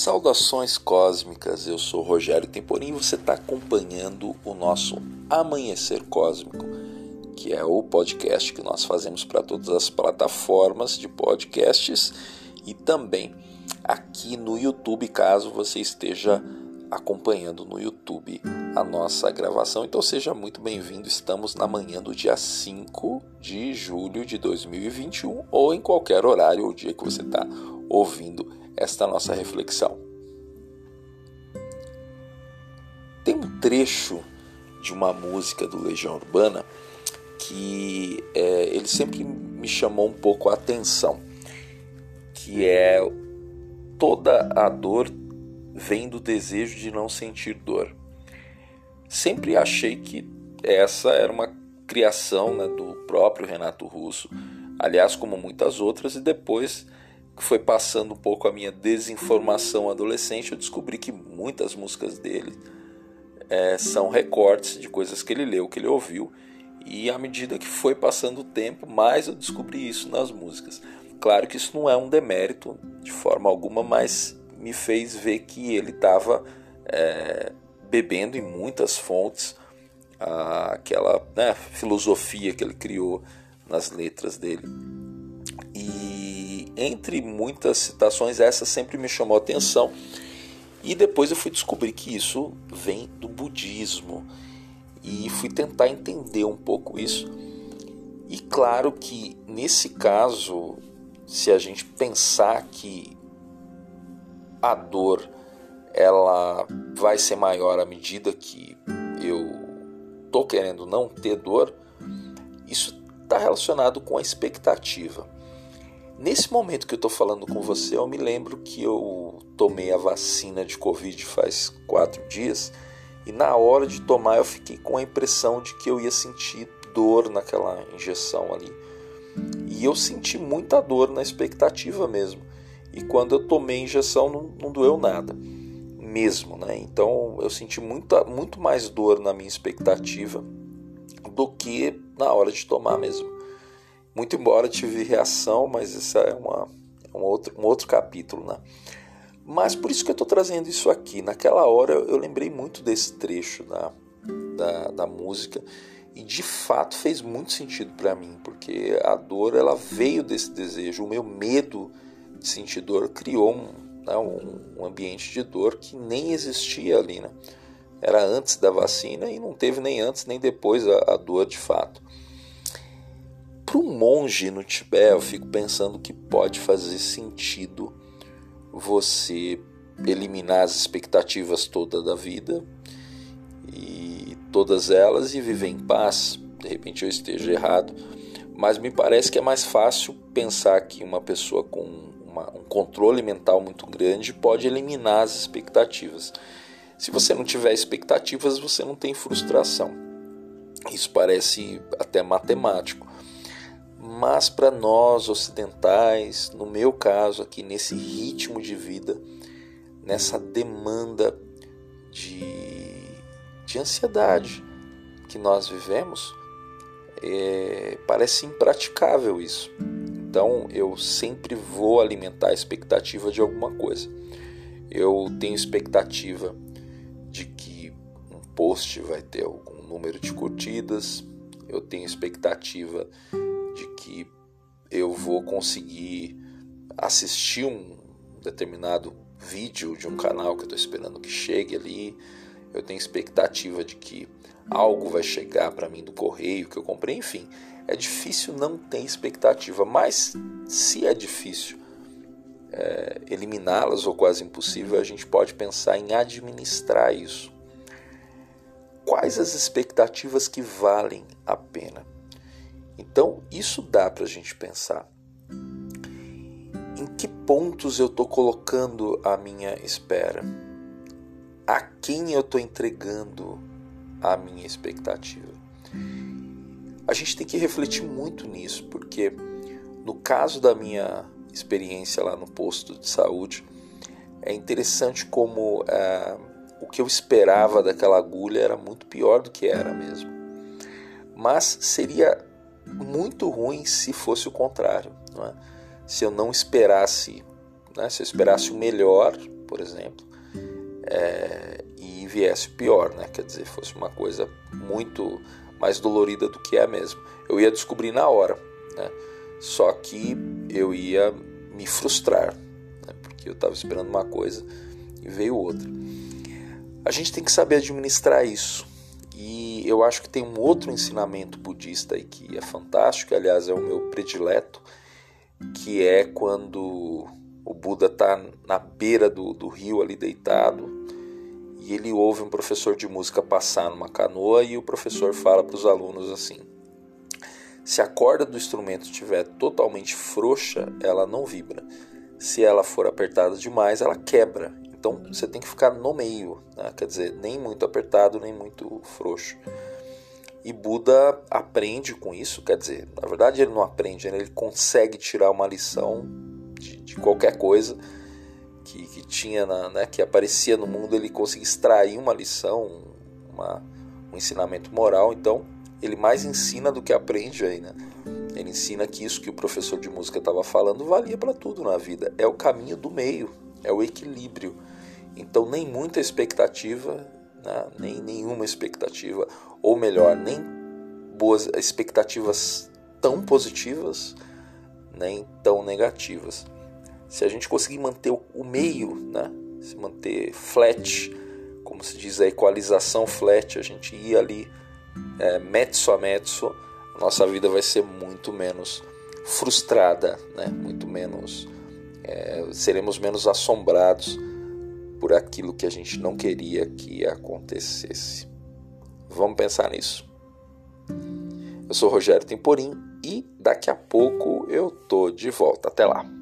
Saudações cósmicas, eu sou Rogério Temporim e você está acompanhando o nosso Amanhecer Cósmico, que é o podcast que nós fazemos para todas as plataformas de podcasts e também aqui no YouTube, caso você esteja acompanhando no YouTube a nossa gravação. Então seja muito bem-vindo. Estamos na manhã do dia 5 de julho de 2021 ou em qualquer horário ou dia que você está ouvindo esta nossa reflexão. Tem um trecho de uma música do Legião Urbana que é, ele sempre me chamou um pouco a atenção, que é toda a dor vem do desejo de não sentir dor. Sempre achei que essa era uma criação né, do próprio Renato Russo, aliás, como muitas outras, e depois que foi passando um pouco a minha desinformação adolescente, eu descobri que muitas músicas dele é, são recortes de coisas que ele leu, que ele ouviu, e à medida que foi passando o tempo, mais eu descobri isso nas músicas. Claro que isso não é um demérito de forma alguma, mas me fez ver que ele estava é, bebendo em muitas fontes aquela né, filosofia que ele criou nas letras dele. Entre muitas citações, essa sempre me chamou a atenção. E depois eu fui descobrir que isso vem do budismo. E fui tentar entender um pouco isso. E claro que nesse caso, se a gente pensar que a dor ela vai ser maior à medida que eu tô querendo não ter dor, isso está relacionado com a expectativa. Nesse momento que eu estou falando com você, eu me lembro que eu tomei a vacina de Covid faz quatro dias e na hora de tomar eu fiquei com a impressão de que eu ia sentir dor naquela injeção ali. E eu senti muita dor na expectativa mesmo. E quando eu tomei a injeção não, não doeu nada mesmo, né? Então eu senti muita, muito mais dor na minha expectativa do que na hora de tomar mesmo. Muito embora tive reação, mas isso é uma, um, outro, um outro capítulo, né? Mas por isso que eu estou trazendo isso aqui. Naquela hora eu lembrei muito desse trecho da, da, da música e de fato fez muito sentido para mim, porque a dor ela veio desse desejo. O meu medo de sentir dor criou um, né, um, um ambiente de dor que nem existia ali, né? Era antes da vacina e não teve nem antes nem depois a, a dor de fato. Para um monge no Tibete, eu fico pensando que pode fazer sentido você eliminar as expectativas toda da vida e todas elas e viver em paz. De repente eu esteja errado, mas me parece que é mais fácil pensar que uma pessoa com uma, um controle mental muito grande pode eliminar as expectativas. Se você não tiver expectativas, você não tem frustração. Isso parece até matemático. Mas para nós ocidentais, no meu caso aqui, nesse ritmo de vida, nessa demanda de, de ansiedade que nós vivemos, é, parece impraticável isso. Então eu sempre vou alimentar a expectativa de alguma coisa. Eu tenho expectativa de que um post vai ter algum número de curtidas, eu tenho expectativa que eu vou conseguir assistir um determinado vídeo de um canal que eu estou esperando que chegue ali. Eu tenho expectativa de que algo vai chegar para mim do correio que eu comprei. Enfim, é difícil não ter expectativa, mas se é difícil é, eliminá-las ou quase impossível, a gente pode pensar em administrar isso. Quais as expectativas que valem a pena? Então, isso dá para a gente pensar. Em que pontos eu estou colocando a minha espera? A quem eu estou entregando a minha expectativa? A gente tem que refletir muito nisso, porque no caso da minha experiência lá no posto de saúde, é interessante como é, o que eu esperava daquela agulha era muito pior do que era mesmo. Mas seria muito ruim se fosse o contrário. É? Se eu não esperasse, né? se eu esperasse o melhor por exemplo, é, e viesse pior, né? Quer dizer, fosse uma coisa muito mais dolorida do que é mesmo. Eu ia descobrir na hora, né? Só que eu ia me frustrar, né? porque eu estava esperando uma coisa e veio outra. A gente tem que saber administrar isso. E eu acho que tem um outro ensinamento budista aí que é fantástico, aliás é o meu predileto, que é quando o Buda está na beira do, do rio ali deitado e ele ouve um professor de música passar numa canoa e o professor fala para os alunos assim: se a corda do instrumento estiver totalmente frouxa, ela não vibra. Se ela for apertada demais, ela quebra. Então você tem que ficar no meio, né? quer dizer, nem muito apertado, nem muito frouxo. E Buda aprende com isso, quer dizer, na verdade ele não aprende, né? ele consegue tirar uma lição de, de qualquer coisa que, que tinha, na, né, que aparecia no mundo, ele consegue extrair uma lição, uma, um ensinamento moral. Então ele mais ensina do que aprende aí, né? Ele ensina que isso que o professor de música estava falando valia para tudo na vida. É o caminho do meio, é o equilíbrio. Então, nem muita expectativa, né? nem nenhuma expectativa, ou melhor, nem boas expectativas tão positivas, nem tão negativas. Se a gente conseguir manter o meio, né? se manter flat, como se diz a equalização flat, a gente ir ali é, metso a metso, a nossa vida vai ser muito menos frustrada, né? muito menos. É, seremos menos assombrados por aquilo que a gente não queria que acontecesse. Vamos pensar nisso. Eu sou Rogério Temporim e daqui a pouco eu tô de volta. Até lá.